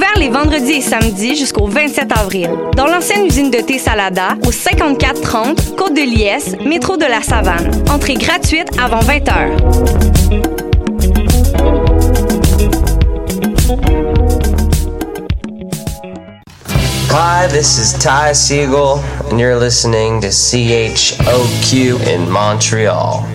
Ouvert les vendredis et samedis jusqu'au 27 avril. Dans l'ancienne usine de thé Salada, au 5430 Côte de Liesse, métro de la Savane. Entrée gratuite avant 20 heures. Hi, this is Ty Siegel, and you're listening to CHOQ in Montreal.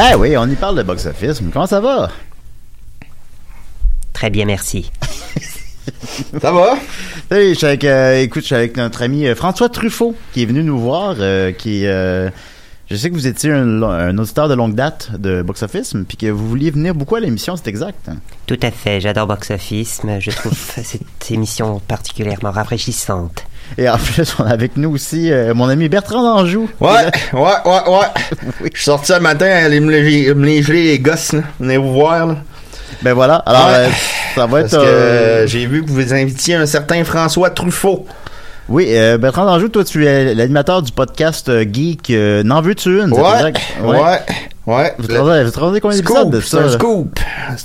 Ben oui, on y parle de box-office. mais Comment ça va? Très bien, merci. Ça va? Hey, je suis avec, euh, écoute, je suis avec notre ami euh, François Truffaut qui est venu nous voir, euh, qui euh, je sais que vous étiez un, un auditeur de longue date de Box Office, puis que vous vouliez venir beaucoup à l'émission, c'est exact. Tout à fait, j'adore Box Office. mais Je trouve cette émission particulièrement rafraîchissante. Et en plus, on a avec nous aussi euh, mon ami Bertrand d'Anjou. Ouais, ouais, ouais, ouais. Je suis sorti un matin, aller me léger- les gosses, là. Venez vous voir, là. Ben voilà, alors Ouais. euh, ça va Parce être... que euh, j'ai vu que vous invitiez un certain François Truffaut. Oui, euh, Bertrand d'Anjou, toi tu es l'animateur du podcast Geek euh, N'en veux-tu une? Ouais, ouais, ouais. Vous trouvez vous combien d'épisodes de c'est ça? un là? scoop.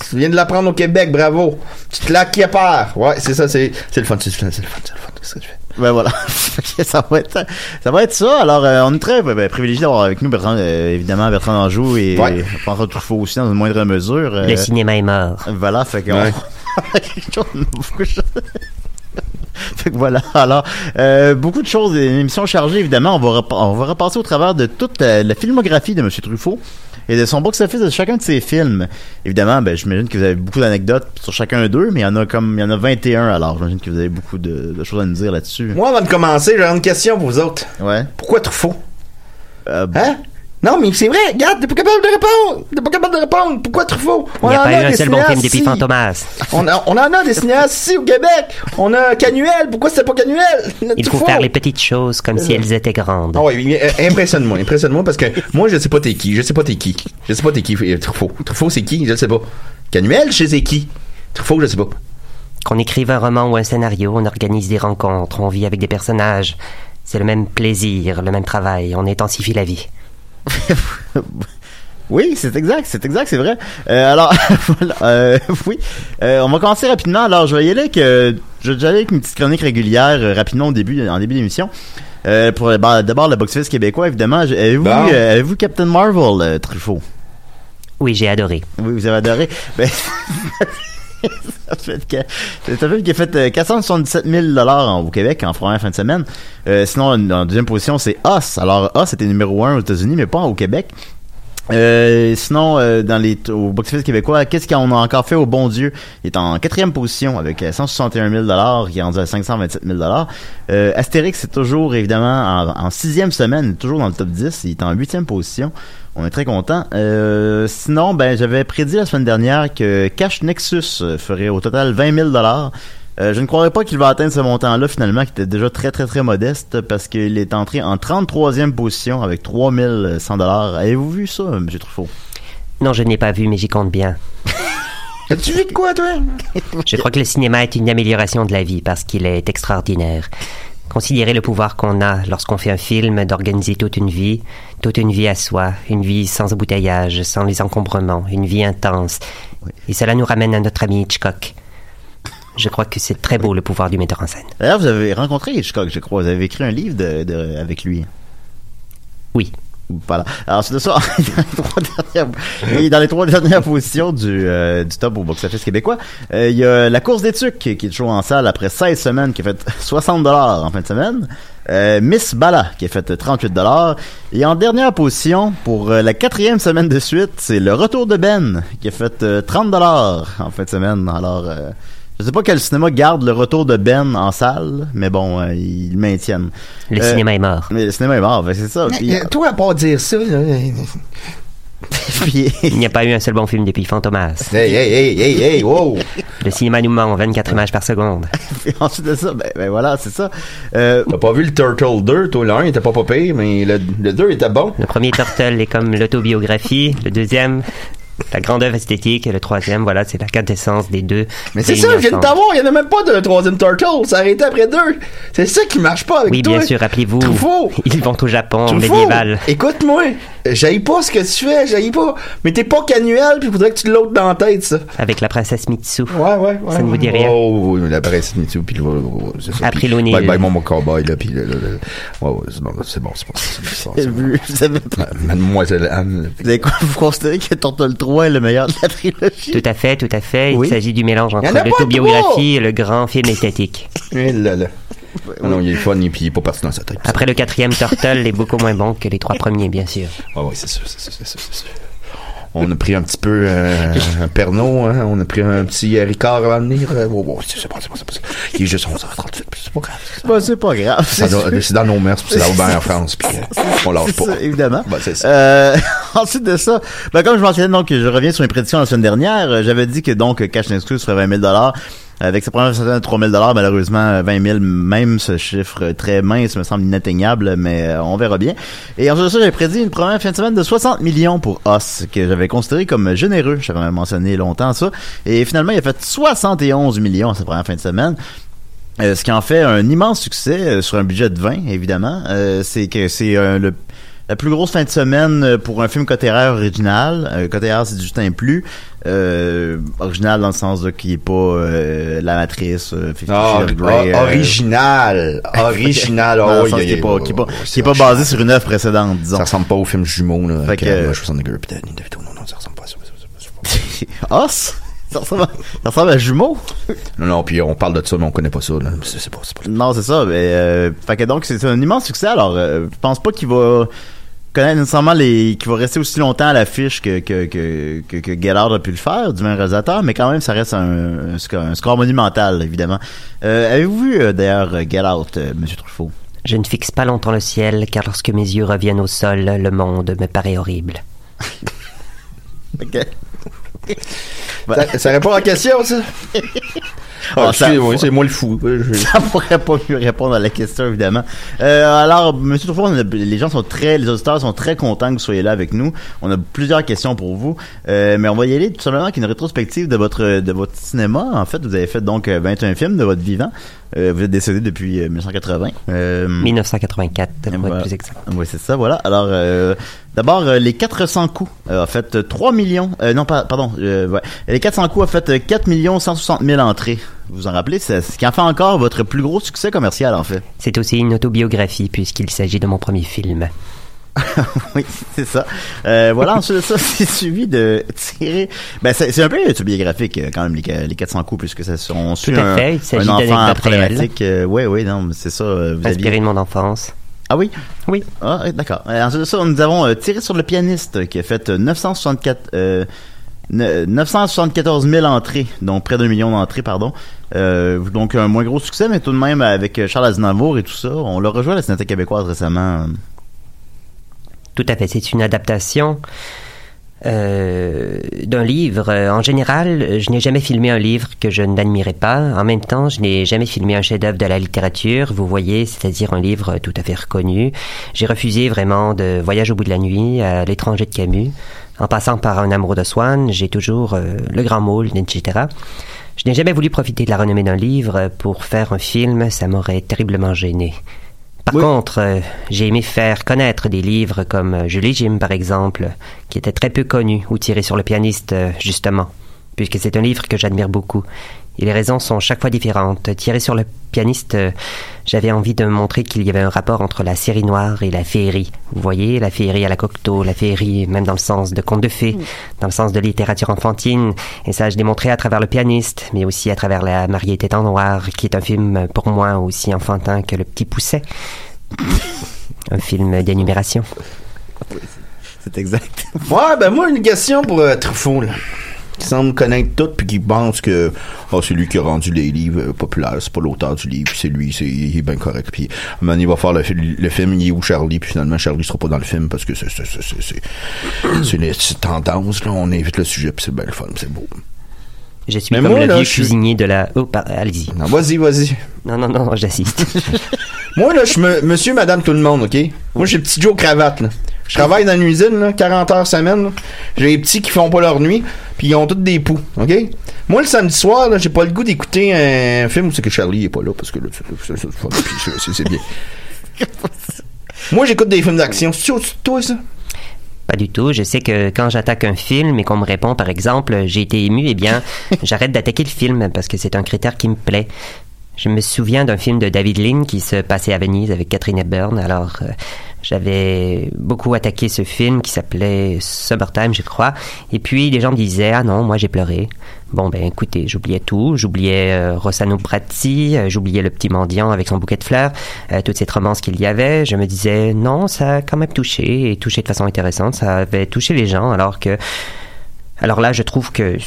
Tu viens de l'apprendre au Québec, bravo. Tu te la qui à part. Ouais, c'est ça, c'est c'est le fun, c'est le fun, c'est le fun, c'est le fun. C'est ce que tu fais. Ben voilà. ça va être ça va être ça. Alors euh, on est très ben, ben, privilégié d'avoir avec nous Bertrand euh, évidemment Bertrand d'Anjou et Ouais. François Truffaut aussi dans une moindre mesure. euh, Le cinéma est mort. Voilà, fait qu'on Ouais. Fait que voilà. Alors, euh, beaucoup de choses, une émission chargée, évidemment. On va, repa- on va repasser au travers de toute la filmographie de M. Truffaut et de son box-office de chacun de ses films. Évidemment, ben, j'imagine que vous avez beaucoup d'anecdotes sur chacun d'eux, mais il y en a comme, il y en a 21, alors j'imagine que vous avez beaucoup de, de choses à nous dire là-dessus. Moi, avant de commencer, j'ai une question pour vous autres. Ouais. Pourquoi Truffaut? Euh, Hein? Non, mais c'est vrai, regarde, t'es pas capable de répondre! T'es pas capable de répondre! Pourquoi Truffaut? Il n'y a en pas eu un seul bon film depuis. Fantomas. On, a- on en a des cinéastes ici au Québec! On a Canuel! Pourquoi c'était pas Canuel? Il faut Truffaut. faire les petites choses comme si elles étaient grandes. Ah oui, mais, euh, impressionne-moi, impressionne-moi parce que moi je sais pas t'es qui, je sais pas t'es qui, je sais pas t'es qui, euh, Truffaut. Truffaut c'est qui, je le sais pas. Canuel, je sais qui. Truffaut, je sais pas. Qu'on écrive un roman ou un scénario, on organise des rencontres, on vit avec des personnages. C'est le même plaisir, le même travail, on intensifie la vie. Oui, c'est exact, c'est exact, c'est vrai. Euh, alors, voilà, euh, oui, Euh, on va commencer rapidement. Alors, je vais y aller que je vais aller avec une petite chronique régulière euh, rapidement au début, en début d'émission. Euh, pour bah, d'abord le box-office québécois, évidemment. Avez-vous Bon. euh, avez-vous Captain Marvel, euh, Truffaut? Oui, j'ai adoré. Oui, vous avez adoré. Ben, ça fait que, c'est un film qui a fait euh, 477 000 dollars au Québec en première fin de semaine. Euh, sinon, en, en deuxième position, c'est Us. Alors, Us était numéro un aux États-Unis, mais pas au Québec. Euh, sinon, euh, dans les au box-office québécois, qu'est-ce qu'on a encore fait au bon Dieu? Il est en quatrième position avec euh, 161 000 dollars, qui est rendu à 527 000 dollars. Euh, Astérix c'est toujours évidemment en, sixième semaine, il est toujours dans le top 10. Il est en huitième position. On est très content. Euh, sinon, ben j'avais prédit la semaine dernière que Cash Nexus euh, ferait au total 20 000 dollars. Euh, je ne croirais pas qu'il va atteindre ce montant-là finalement, qui était déjà très très très modeste, parce qu'il est entré en 33e position avec 3100 dollars. Avez-vous vu ça, M. Truffaut? Non, je n'ai pas vu, mais j'y compte bien. As-tu vu de quoi, toi? Je crois que le cinéma est une amélioration de la vie parce qu'il est extraordinaire. Considérer le pouvoir qu'on a lorsqu'on fait un film d'organiser toute une vie, toute une vie à soi, une vie sans embouteillage, sans les encombrements, une vie intense. Et cela nous ramène à notre ami Hitchcock. Je crois que c'est très beau le pouvoir du metteur en scène. D'ailleurs, vous avez rencontré Hitchcock, je crois. Vous avez écrit un livre de, de- avec lui. Oui. Voilà. Alors, c'est de ça. dans, les trois dernières, et dans les trois dernières positions du, euh, du top au box-office québécois, euh, il y a La course des tucs qui est toujours en salle après 16 semaines, qui a fait 60 dollars en fin de semaine. Euh, Miss Bala qui a fait 38 dollars. Et en dernière position, pour euh, la quatrième semaine de suite, c'est Le Retour de Ben qui a fait euh, 30 dollars en fin de semaine. Alors, euh, je sais pas quel cinéma garde le retour de Ben en salle, mais bon, euh, ils le maintiennent. Le Euh, cinéma est mort. Mais le cinéma est mort, ben, c'est ça. Puis, Euh, toi, à part dire ça, là, puis- Il n'y a pas eu un seul bon film depuis Fantomas. hey, hey, hey, hey, hey, wow! Le cinéma nous ment 24 images par seconde. Puis ensuite de ça, ben, ben voilà, c'est ça. Euh, T'as pas vu le Turtle 2, toi, le 1 était pas pas pire, mais le, le 2 était bon. Le premier Turtle est comme l'autobiographie. Le deuxième, la grande œuvre esthétique. Et le troisième, voilà, c'est la quintessence des deux. Mais c'est ça, je viens de t'avoir, il y en a même pas de troisième Turtle, ça a arrêté après deux. C'est ça qui marche pas avec Oui, toi. bien sûr, rappelez-vous. Truffaut. Ils vont au Japon, Truffaut, médiéval. Écoute-moi, j'aille pas ce que tu fais, j'aille pas. Mais t'es pas canuel, puis faudrait que tu l'autres dans la tête, ça. Avec la princesse Mitsu. Ouais, ouais, ouais. Ça ne vous dit rien? Oh, oui, la presse Mitsu, puis le. c'est ça. Après l'O'Neill. Bye bye, mon, mon cowboy, là, puis le. le- le- Ouais, ouais, c'est bon, c'est bon, c'est bon. vous, avez, Mademoiselle Anne. vous avez quoi, vous considérez que Turtle 3 est le meilleur de la trilogie? Tout à fait, tout à fait. Oui. Il s'agit du mélange entre l'autobiographie et le grand film esthétique. Eh là là. Ah non, il est fun, et puis il est pas parti dans sa tête. Après le quatrième Turtle est beaucoup moins bon que les trois premiers, bien sûr. C'est sûr, c'est sûr, c'est sûr, c'est sûr. On a pris un petit peu euh, un Pernod, hein, on a pris un petit Ricard de venir. Euh, ouais, ouais, c'est c'est pas, c'est pas, c'est pas. Il est juste 11h38, c'est pas grave. Bah, c'est pas grave. Ça doit- C'est dans nos puis c'est là en France, puis euh, on lâche C'est pas. ça, évidemment. Bah, c'est ça. Euh, ensuite de ça, ben, comme je mentionnais, donc, je reviens sur mes prédictions la semaine dernière. Euh, J'avais dit que, donc, Cash Nexus ferait 20 000 avec sa première semaine de 3 000 malheureusement, 20 000, même ce chiffre très mince me semble inatteignable, mais euh, on verra bien. Et ensuite de ça, j'avais prédit une première fin de semaine de 60 millions pour Us, que j'avais considéré comme généreux. J'avais mentionné longtemps ça. Et finalement, il a fait 71 millions sa première fin de semaine. Euh, ce qui en fait un immense succès euh, sur un budget de 20, évidemment. Euh, c'est que c'est euh, le la plus grosse fin de semaine euh, pour un film cotéraire original. Euh, cotéraire, c'est Justin Plus. Euh, original dans le sens de qui est pas euh, La Matrice, euh, Ah, Grey, ah, euh, original, original, oh, qui est pas, qui est pas, qui est pas basé sur une œuvre précédente, disons. Ça ressemble pas au film jumeau, là, Fait que- Danny DeVito, non, non, ça ressemble pas à ça. ça, ça, ça. Os? Ressemble, à, ça ressemble à Jumeau? Non, non, puis on parle de ça, mais on connaît pas ça, là. C'est pas. Non, c'est ça. Mais, euh, fait que donc, c'est un immense succès. Alors, je pense pas qu'il va connaître nécessairement les... qu'il va rester aussi longtemps à l'affiche que, que, que, que, que Out a pu le faire, du même réalisateur, mais quand même, ça reste un, un, score, un score monumental, évidemment. Euh, Avez-vous vu, euh, d'ailleurs, Get Out, euh, Monsieur Truffaut? Je ne fixe pas longtemps le ciel, car lorsque mes yeux reviennent au sol, le monde me paraît horrible. Ok. Ça, ça répond à la question, ça? Ah, Ah, c'est moi le fou. Je- Ça pourrait pas mieux répondre à la question, évidemment. Euh, alors, Monsieur Truffaut, les gens sont très, les auditeurs sont très contents que vous soyez là avec nous. On a plusieurs questions pour vous, euh, mais on va y aller tout simplement avec une rétrospective de votre de votre cinéma. En fait, vous avez fait donc euh, 21 films de votre vivant. Euh, vous êtes décédé depuis euh, 1980. Euh, 1984, pour être plus exact. Oui, c'est ça, voilà. Alors, euh, d'abord, euh, les 400 coups euh, a fait euh, 3 millions... euh, non, pardon. euh, ouais. Les 400 coups a fait euh, 4 millions 160 000 entrées vous en rappelez, c'est ce qui en fait encore votre plus gros succès commercial, en fait. C'est aussi une autobiographie puisqu'il s'agit de mon premier film. oui, c'est ça. Euh, voilà, ensuite de ça, c'est suivi de tirer... Ben, c'est un peu autobiographique, euh, quand même, les, les 400 coups, puisque ça on suit Tout à un, fait, il s'agit un enfant problématique. Euh, oui, oui, non, mais c'est ça. euh, Vous Inspiré aviez... de mon enfance. Ah oui? Oui. Ah, d'accord. Euh, ensuite de ça, nous avons euh, tiré sur le pianiste, qui a fait euh, 964... Euh, ne- 974 000 entrées, donc près d'un million d'entrées, pardon. Euh, donc un moins gros succès, mais tout de même avec Charles Aznavour et tout ça. On l'a rejoint à la Cinémathèque québécoise récemment. Tout à fait, c'est une adaptation euh, d'un livre. En général, je n'ai jamais filmé un livre que je n'admirais pas. En même temps, je n'ai jamais filmé un chef-d'œuvre de la littérature, vous voyez, c'est-à-dire un livre tout à fait reconnu. J'ai refusé vraiment de Voyage au bout de la nuit, à l'étranger de Camus. En passant par Un amour de Swann, j'ai toujours euh, Le Grand Môle, etc. Je n'ai jamais voulu profiter de la renommée d'un livre pour faire un film, ça m'aurait terriblement gêné. Par contre, euh, j'ai aimé faire connaître des livres comme euh, Julie Jim, par exemple, qui était très peu connu, ou tiré sur le pianiste, euh, justement, puisque c'est un livre que j'admire beaucoup. Et les raisons sont chaque fois différentes. Tiré sur le pianiste, euh, j'avais envie de montrer qu'il y avait un rapport entre la série noire et la féerie. Vous voyez, la féerie à la Cocteau, la féerie même dans le sens de conte de fées, dans le sens de littérature enfantine. Et ça, je l'ai montré à travers le pianiste, mais aussi à travers La mariée était en noir, qui est un film pour moi aussi enfantin que Le Petit Pousset. un film d'énumération. C'est exact. Ouais, ben moi, une question pour euh, Truffaut, là. Qui semble connaître tout, puis qui pense que oh, c'est lui qui a rendu les livres euh, populaires, c'est pas l'auteur du livre, c'est lui, c'est, il est bien correct. Puis, à un moment donné, il va faire le, fi- le film, il est où Charlie, puis finalement, Charlie sera pas dans le film parce que c'est, c'est, c'est tendance, là, on évite le sujet, puis c'est bien le fun, c'est beau. Je suis Mais comme moi, le là, vieux suis- cuisinier de la... Oh, allez-y. Non, vas-y, vas-y. Non, non, non, j'assiste. Moi, là, je suis me- monsieur, madame, tout le monde, OK? Moi, j'ai petit Joe cravate, là. Je travaille dans une usine, là, 40 heures semaine. J'ai des petits qui font pas leur nuit, puis ils ont tous des poux, OK? Moi, le samedi soir, j'ai pas le goût d'écouter un film où c'est que Charlie est pas là, parce que là, c'est- bien. Moi, j'écoute des films d'action. C'est toi, ça? Pas du tout. Je sais que quand j'attaque un film et qu'on me répond, par exemple, j'ai été ému, eh bien, j'arrête d'attaquer le film parce que c'est un critère qui me plaît. Je me souviens d'un film de David Lean qui se passait à Venise avec Catherine Hepburn. Alors, euh, j'avais beaucoup attaqué ce film qui s'appelait Summertime, je crois. Et puis, les gens me disaient, ah non, moi j'ai pleuré. Bon, ben écoutez, j'oubliais tout. J'oubliais euh, Rossano Bratti, euh, j'oubliais le petit mendiant avec son bouquet de fleurs, euh, toute cette romance qu'il y avait. Je me disais, non, ça a quand même touché, et touché de façon intéressante. Ça avait touché les gens, alors que... Alors là, je trouve que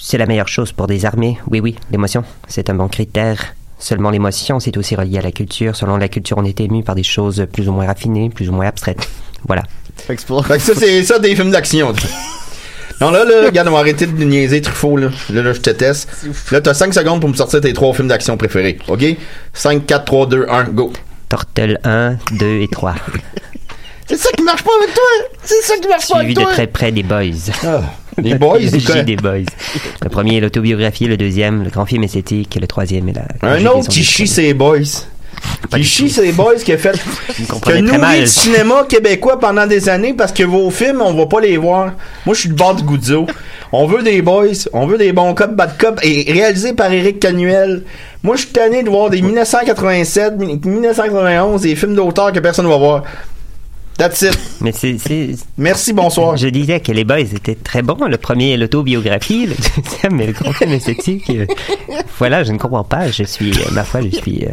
c'est la meilleure chose pour des armées. Oui, oui, l'émotion, c'est un bon critère. Seulement l'émotion, c'est aussi relié à la culture. Selon la culture, on est ému par des choses plus ou moins raffinées, plus ou moins abstraites. Voilà. Fait que ça, c'est ça des films d'action. Non, là, là, regarde, on va arrêter de niaiser Truffaut, là. Là, là, je te teste. Là, t'as 5 secondes pour me sortir tes trois films d'action préférés. OK? 5, 4, 3, 2, 1, go. Tortel 1, 2 et 3. C'est ça qui marche pas avec toi! C'est ça qui marche pas Suivi avec de toi! très près des Boys. Les Boys, des Boys. Le premier est l'autobiographie, le deuxième, le grand film esthétique, le troisième est la. Un autre qui chie ses boys. Qui chie ses boys qui a fait. nourri mal. le cinéma québécois pendant des années parce que vos films, on va pas les voir. Moi, je suis le bord du. On veut des boys, on veut des bons cops, bad cops, et réalisé par Éric Canuel. Moi, je suis tanné de voir des 1987, 1991, des films d'auteur que personne va voir. That's it. Mais c'est, Merci, bonsoir. Je disais que les boys étaient très bons. Le premier l'autobiographie, le deuxième est le grand film esthétique. Euh, Voilà, je ne comprends pas. Je suis, euh, ma foi, je suis. euh,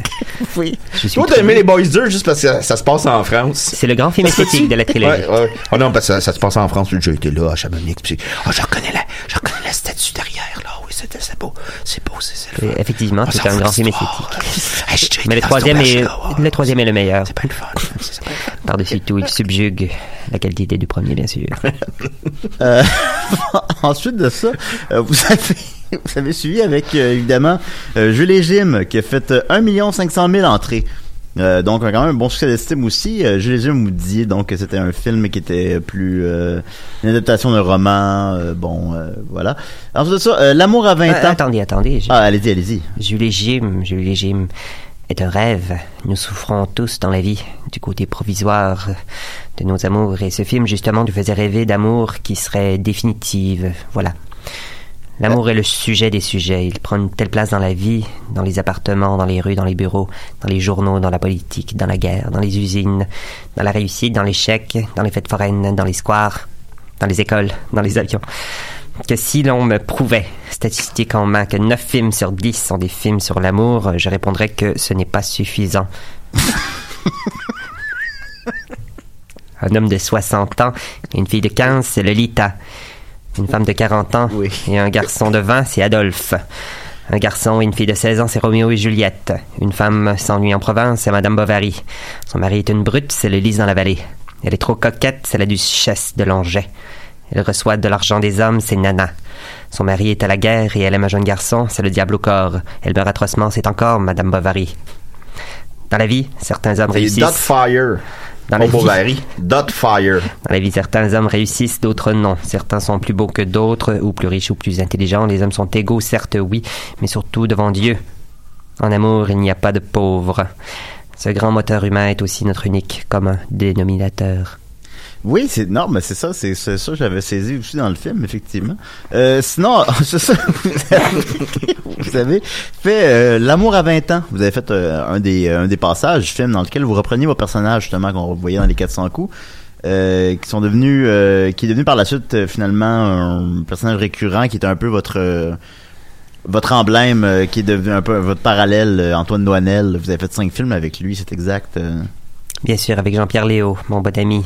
Oui. je suis Toi, t'as aimé les Boys 2 juste parce que ça, ça se passe en France. C'est le grand film esthétique de la trilogie. Ouais, ouais. Oh non, parce que ça, ça se passe en France. J'ai été là, à Chamonix. Puis, oh, je reconnais la, je reconnais la statue derrière, là. Oui, c'est c'est beau. C'est beau, c'est le fun. Effectivement, c'est un grand film esthétique. Mais le troisième est, le troisième est le meilleur. C'est pas le fun. Par-dessus tout, il subjugue la qualité du premier, bien sûr. Euh, ensuite de ça, euh, vous avez, vous avez suivi avec, euh, évidemment, euh, Jules et Jim, qui a fait euh, 1 500 000 entrées. Euh, donc, quand même un bon succès d'estime aussi. Euh, et Jim, vous disiez donc que c'était un film qui était plus euh, une adaptation d'un roman. euh, bon, euh, voilà. Ensuite de ça, euh, L'amour à 20 Ah, ans. attendez, attendez. Ah, allez-y, allez-y. Jules Jim, Jules Jim est un rêve. Nous souffrons tous dans la vie du côté provisoire de nos amours et ce film justement nous faisait rêver d'amour qui serait définitive. Voilà. L'amour est le sujet des sujets. Il prend une telle place dans la vie, dans les appartements, dans les rues, dans les bureaux, dans les journaux, dans la politique, dans la guerre, dans les usines, dans la réussite, dans l'échec, dans les fêtes foraines, dans les squares, dans les écoles, dans les avions. Que si l'on me prouvait, statistique en main, que 9 films sur 10 sont des films sur l'amour, je répondrais que ce n'est pas suffisant. Un homme de 60 ans et une fille de 15, c'est Lolita. Une femme de 40 ans et un garçon de 20, c'est Adolphe. Un garçon et une fille de 16 ans, c'est Roméo et Juliette. Une femme s'ennuie en province, c'est Madame Bovary. Son mari est une brute, c'est le lys dans la vallée. Elle est trop coquette, c'est la duchesse de Langeais. Elle reçoit de l'argent des hommes, c'est Nana. Son mari est à la guerre et elle aime un jeune garçon, c'est le diable au corps. Elle meurt atrocement, c'est encore Madame Bovary. Dans la vie, certains hommes réussissent. Dot Fire. Dans la vie. Bovary. Dot Fire. Dans la vie, certains hommes réussissent, d'autres non. Certains sont plus beaux que d'autres, ou plus riches ou plus intelligents. Les hommes sont égaux, certes, oui, mais surtout devant Dieu. En amour, il n'y a pas de pauvres. Ce grand moteur humain est aussi notre unique commun dénominateur. Oui, c'est non, mais c'est ça, c'est c'est ça j'avais saisi aussi dans le film, effectivement. Euh, sinon, c'est ça. vous avez fait euh, l'amour à 20 ans. Vous avez fait euh, un des un des passages du film dans lequel vous repreniez vos personnages justement qu'on voyait dans les 400 coups. euh, qui sont devenus euh, qui est devenu par la suite euh, finalement un personnage récurrent qui est un peu votre euh, votre emblème euh, qui est devenu un peu votre parallèle euh, Antoine Douanel vous avez fait cinq films avec lui c'est exact euh. Bien sûr, avec Jean-Pierre Léo, mon bon ami.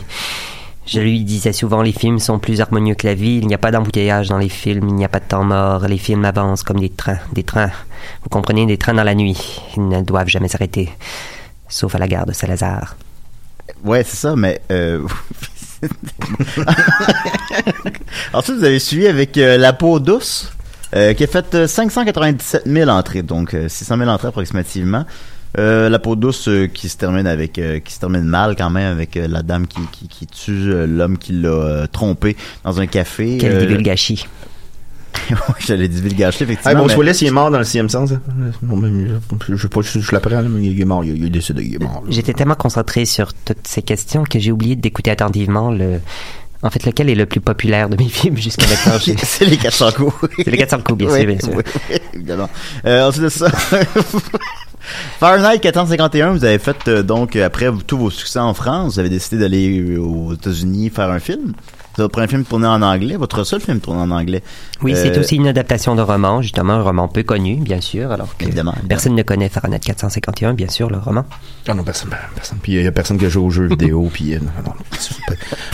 Je lui disais souvent, les films sont plus harmonieux que la vie, il n'y a pas d'embouteillage dans les films, il n'y a pas de temps mort, les films avancent comme des trains, des trains. Vous comprenez, des trains dans la nuit, ils ne doivent jamais s'arrêter. Sauf à la gare de Salazar. Ouais, c'est ça, mais euh... Ensuite, vous avez suivi avec euh, La peau douce, euh, qui a fait euh, 597 000 entrées, donc euh, 600 000 entrées approximativement. Euh, la peau douce euh, qui se termine avec euh, qui se termine mal quand même avec euh, la dame qui, qui, qui tue euh, l'homme qui l'a euh, trompé dans un café. Quel Euh, divulgachis. ouais, j'allais divulgacher effectivement. Hey, Bruce mais- Willis, il est mort dans le sixième sens. hein? Bon, ben, Je je sais pas si je l'apprends, mais il est mort. Il, il est décédé, il est mort. J'étais tellement concentré sur toutes ces questions que j'ai oublié d'écouter attentivement le... En fait, lequel est le plus populaire de mes films jusqu'à maintenant? C'est les 400 coups. C'est les 400 coups, bien Oui, sûr, bien sûr. oui, oui, évidemment. Euh, ensuite de ça, Fahrenheit 451, vous avez fait euh, donc euh, après tous vos succès en France, vous avez décidé d'aller aux États-Unis faire un film? C'est votre premier film tourné en anglais, votre seul film tourné en anglais. Oui, Euh, c'est aussi une adaptation de roman, justement, un roman peu connu, bien sûr, alors que Évidemment, évidemment. personne ne connaît Fahrenheit 451, bien sûr, le roman. Ah non, personne, personne. Puis il y a personne qui joue aux jeux vidéo, puis euh, non, non,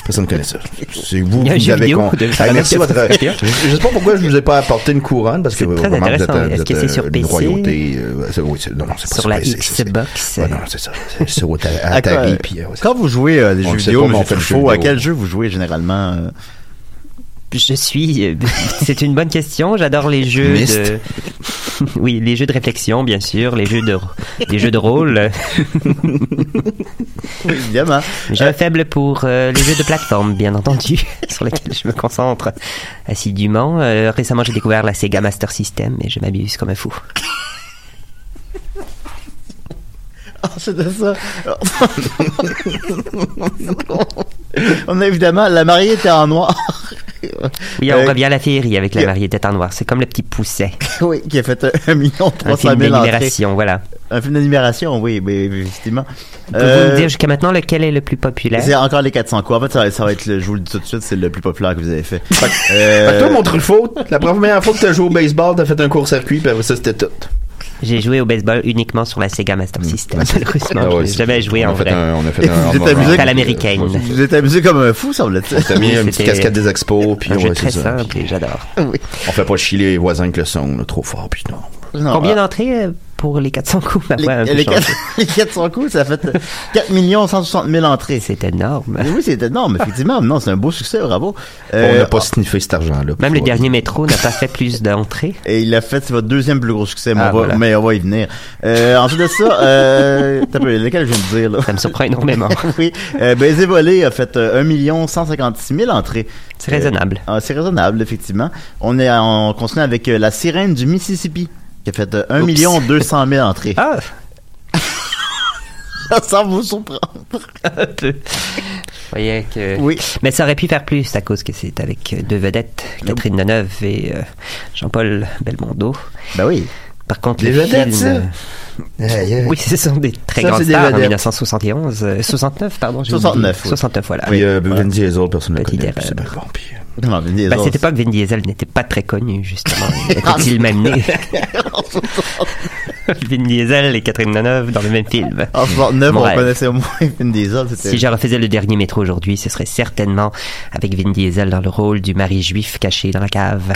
personne ne connaît ça. C'est vous qui jeu avez con... Hey, merci votre. Je je sais pas pourquoi je vous ai pas apporté une couronne parce que C'est très vraiment vous euh, Est-ce vous que êtes, c'est sur euh, une PC? royauté. euh, c'est- oui, c'est- non, non, c'est pas Sur la Xbox. c'est- ouais, non, c'est ça. C'est à Atari, euh, quand vous jouez euh, des jeux vidéo, mais on monsieur fait le jeu Truffaut, à quel jeu vous jouez généralement? Euh? Je suis. c'est une bonne question. J'adore les jeux de. oui, les jeux de réflexion, bien sûr, les jeux de, les jeux de rôle. Évidemment. J'ai un faible pour euh, les jeux de plateforme, bien entendu, sur lesquels je me concentre assidûment. Euh, récemment, j'ai découvert la Sega Master System et je m'amuse comme un fou. Ensuite de ça, on a évidemment La mariée était en noir. Oui, on Euh, revient à la féerie avec la yeah. mariée tête en noir. C'est comme le petit pousset. oui, qui a fait un million Un trois film cent mille entrées. d'animation, voilà. Un film d'animation, oui, mais effectivement. Pouvez-vous Euh, me dire jusqu'à maintenant lequel est le plus populaire? C'est encore les 400 coups. En fait, ça va, ça va être, le, je vous le dis tout de suite, c'est le plus populaire que vous avez fait. Fait Euh, que toi, mon Truffaut, la première fois que t'as joué au baseball, t'as fait un court-circuit, puis après ça, c'était tout. J'ai joué au baseball uniquement sur la Sega Master System. Malheureusement, Ah ouais, je n'ai c'est- jamais joué on en a fait vrai. un- On a fait un. vous amusé- à l'américaine. vous êtes amusé comme un fou, semble-t-il. T'as mis une petite casquette des expos, puis Un jeu ouais, très simple et j'adore. On fait pas chier les voisins avec le son, là, trop fort, puis non. Non, Combien ah, d'entrées euh, pour les 400 coups Ma les, peu les, changé. 4, les 400 coups, ça a fait 4 160 000 entrées. C'est énorme. Oui, c'est énorme, effectivement. Non, c'est un beau succès, bravo. on Euh, n'a pas sniffé cet argent-là. Même le dernier métro n'a pas fait plus d'entrées. Et il a fait, c'est votre deuxième plus gros succès, mais, Ah, on, va, voilà. mais on va y venir. Euh, ensuite de ça, euh, t'as peu, lequel je viens de dire, là? Ça me surprend énormément. oui. Euh, Baiser volé a fait euh, 1 156 000 entrées. C'est raisonnable. Ah, c'est raisonnable, effectivement. On est on continue avec euh, la sirène du Mississippi qui a fait euh, 1 million 200 000 entrées. Ah, Ça vous surprendre. voyez que... Oui. Mais ça aurait pu faire plus à cause que c'est avec euh, deux vedettes, Catherine Deneuve et euh, Jean-Paul Belmondo. Ben oui. Par contre, Des le vedettes, ça? Aïe. Oui, ce sont des très Ça, grandes des stars en vedettes. 1971, euh, 69, pardon. j'ai 69, oublié. oui. 69, voilà. Puis euh, Vin Diesel, personne ne connaît. C'est bon. Puis, euh, Non, Vin Diesel, Bah, à cette époque, Vin Diesel n'était pas très connu, justement. Était-il même né Vin Diesel et Catherine Deneuve dans le même film. En 69, Mon on connaissait au moins Vin Diesel. c'était- Si je refaisais le dernier métro aujourd'hui, ce serait certainement avec Vin Diesel dans le rôle du mari juif caché dans la cave.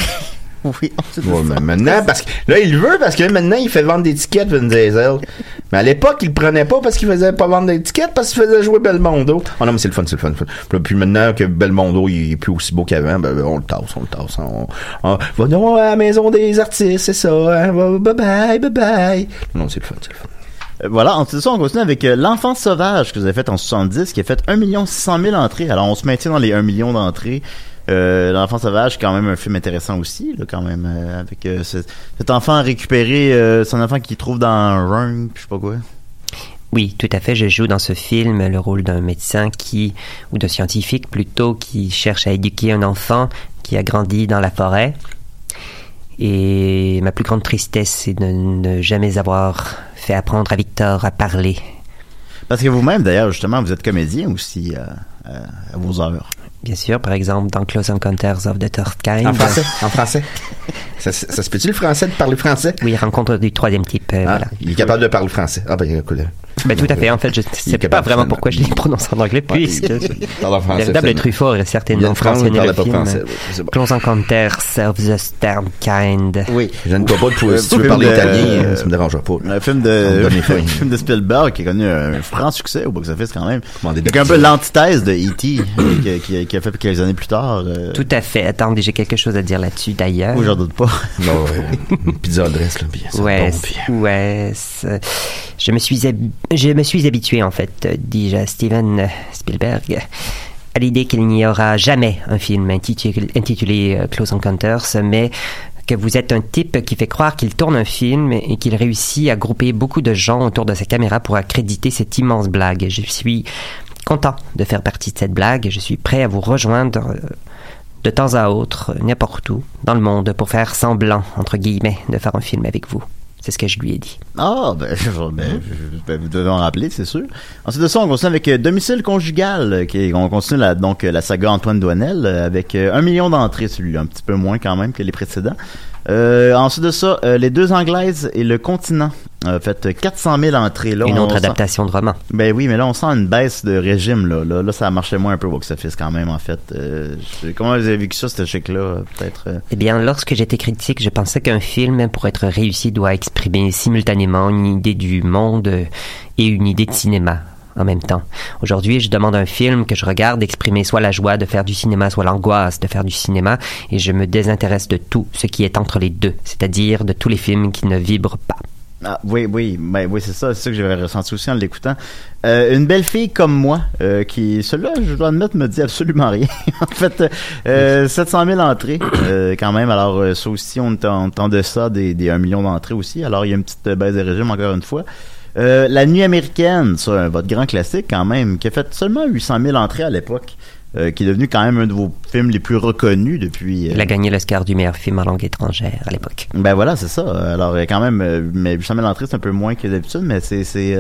Oui, de Ouais, maintenant, parce que là, il le veut parce que là, maintenant, il fait vendre des tickets, Vin Diesel. Mais à l'époque, il le prenait pas parce qu'il faisait pas vendre des tickets, parce qu'il faisait jouer Belmondo. Oh non, mais c'est le fun, c'est le fun, le fun. Puis, puis maintenant que Belmondo, il est plus aussi beau qu'avant, ben, ben, on le tasse, on le tasse. On, on, va donc à la maison des artistes, c'est ça. Hein, bye bye, bye bye. Non, c'est le fun, c'est le fun. Euh, Voilà, ensuite de ça, on continue avec euh, L'Enfant Sauvage que vous avez fait en 70, qui a fait 1 600 000 entrées. Alors, on se maintient dans les 1 million d'entrées. Euh, L'Enfant Sauvage, quand même un film intéressant aussi, là, quand même, euh, avec euh, ce- cet enfant récupéré, son enfant qu'il trouve dans un run, je sais pas quoi. Oui, tout à fait. Je joue dans ce film le rôle d'un médecin qui, ou d'un scientifique plutôt, qui cherche à éduquer un enfant qui a grandi dans la forêt. Et ma plus grande tristesse, c'est de ne jamais avoir fait apprendre à Victor à parler. Parce que vous-même, d'ailleurs, justement, vous êtes comédien aussi euh, à vos heures. Bien sûr, par exemple, dans Close Encounters of the Third Kind. En français, en français? Ça, ça, ça se peut-tu le français de parler français? Oui, rencontre du troisième type. euh, Ah, voilà. il est capable de parler français. Ah, ben, écoute. Ben, tout à fait. En fait, je ne sais pas vraiment de- pourquoi je l'ai prononcé en anglais, Ouais, puisque le véritable. Truffaut aurait Il y a certainement mentionné le pas film français. Bon. Close Encounters of the Third Kind. Oui. Gêne-toi pas de toi. Euh, Si tu veux parler de- italien, euh, ça me dérangera pas. Un film de, un film de Spielberg qui a connu un franc succès au box-office quand même. Commandé C'est de un peu l'antithèse de E.T. euh, qui, qui- a fait quelques années plus tard. euh, Tout à fait. Attendez, j'ai quelque chose à dire là-dessus d'ailleurs. Oui, j'en doute pas. Non, ouais, une pizza adresse, là, ça Ouais, tombe, puis- ouais. Je me suis, hab- je me suis habitué en fait, euh, dis-je à Steven Spielberg, à l'idée qu'il n'y aura jamais un film intitulé, intitulé euh, Close Encounters, mais que vous êtes un type qui fait croire qu'il tourne un film et qu'il réussit à grouper beaucoup de gens autour de sa caméra pour accréditer cette immense blague. Je suis content de faire partie de cette blague. Je suis prêt à vous rejoindre euh, de temps à autre, n'importe où, dans le monde, pour faire semblant, entre guillemets, de faire un film avec vous. C'est ce que je lui ai dit. Ah, ben, je- ben, ben, vous devez en rappeler, c'est sûr. Ensuite de ça, on continue avec euh, Domicile conjugal. euh, Qui on continue donc euh, la saga Antoine Douanel euh, avec euh, un million d'entrées, celui-là, un petit peu moins quand même que les précédents. Euh, ensuite de ça, euh, Les Deux Anglaises et Le Continent. Euh, fait 400 000 entrées. Là, Une on autre adaptation de roman. Ben oui, mais là, on sent une baisse de régime. Là, là, là ça marchait moins un peu au box-office quand même, en fait. Euh, je- comment vous avez vécu ça, cet échec-là, euh, peut-être? Eh bien, lorsque j'étais critique, je pensais qu'un film, pour être réussi, doit exprimer simultanément une idée du monde et une idée de cinéma en même temps. Aujourd'hui, je demande un film que je regarde d'exprimer soit la joie de faire du cinéma, soit l'angoisse de faire du cinéma, et je me désintéresse de tout ce qui est entre les deux, c'est-à-dire de tous les films qui ne vibrent pas. Ah, oui, oui, ben, oui, c'est ça, c'est ça que j'avais ressenti aussi en l'écoutant. Euh, une belle fille comme moi, euh, qui, celle-là, je dois admettre, me dit absolument rien. en fait, euh, 700 000 entrées, euh, quand même. Alors, ça aussi, on est en, en deçà des, des 1 million d'entrées aussi. Alors, il y a une petite baisse de régime, encore une fois. Euh, La Nuit américaine, ça, votre grand classique quand même, qui a fait seulement 800 000 entrées à l'époque, euh, qui est devenu quand même un de vos films les plus reconnus depuis... euh, Il a gagné l'Oscar du meilleur film en langue étrangère à l'époque. ben voilà, c'est ça. Alors, quand même, mais 800 000 entrées, c'est un peu moins que d'habitude, mais c'est... c'est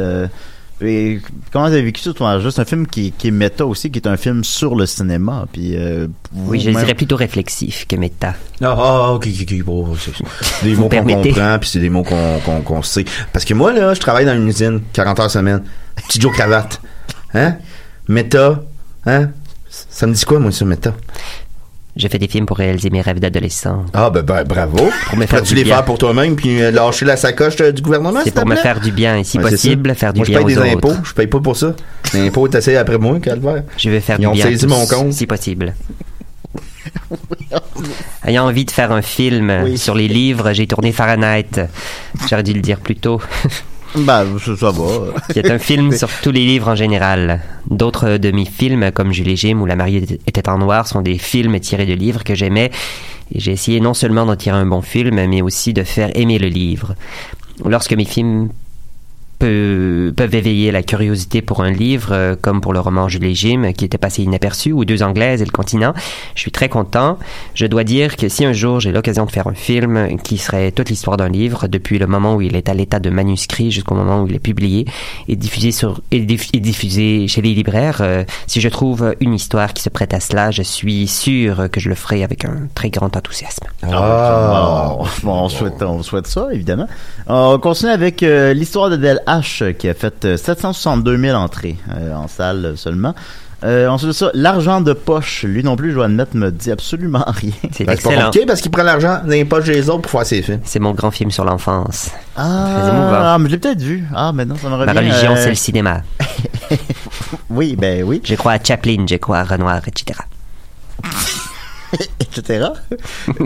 et comment avez vécu ça, toi? Juste un film qui, qui est méta aussi, qui est un film sur le cinéma. Puis, euh, Oui, je dirais plutôt réflexif que méta. Ah, ah, ok, ok, ok, bon, des mots qu'on comprend, puis c'est des mots qu'on qu'on qu'on sait. Parce que moi, là, je travaille dans une usine, 40 heures semaine, petit Joe cravate. Hein? Méta, hein? Ça me dit quoi, moi, ça, méta? Je fais des films pour réaliser mes rêves d'adolescent. Ah, ben, ben bravo. Pour me faire du les bien. faire pour toi-même, puis euh, lâcher la sacoche euh, du gouvernement, C'est pour me faire du bien si Ouais, possible, faire du moi, bien je paye aux des autres. impôts, je paye pas pour ça. L'impôt est assez après moi, calvaire. Je vais faire Ils du ont bien saisi mon compte. si possible. Ayant envie de faire un film Oui. sur les livres, j'ai tourné Fahrenheit. J'aurais dû le dire plus tôt. Ben, ça, ça va. qui est un film sur tous les livres en général. D'autres de mes films, comme Jules et Jim ou La mariée était en noir, sont des films tirés de livres que j'aimais. Et j'ai essayé non seulement d'en tirer un bon film, mais aussi de faire aimer le livre. Lorsque mes films peut- peuvent éveiller la curiosité pour un livre, euh, comme pour le roman Jules Jim, qui était passé inaperçu, ou Deux Anglaises et le continent. Je suis très content. Je dois dire que si un jour j'ai l'occasion de faire un film qui serait toute l'histoire d'un livre, depuis le moment où il est à l'état de manuscrit jusqu'au moment où il est publié et diffusé sur et, diff- et diffusé chez les libraires, euh, si je trouve une histoire qui se prête à cela, je suis sûr que je le ferai avec un très grand enthousiasme. Ah. Bon, bon, on, souhaite, on souhaite ça, évidemment. On continue avec euh, l'histoire de Del H, qui a fait euh, 762 000 entrées euh, en salle seulement. Euh, ensuite de ça, l'argent de poche, lui non plus, je dois admettre, me dit absolument rien. C'est Ben, pas excellent. compliqué parce qu'il prend l'argent dans les poches des autres pour faire ses films. C'est mon grand film sur l'enfance. Ah, ah, mais je l'ai peut-être vu. Ah, maintenant, ça me revient. Ma religion, euh, c'est le cinéma. Oui, ben oui, Je crois à Chaplin, je crois à Renoir, etc. etc.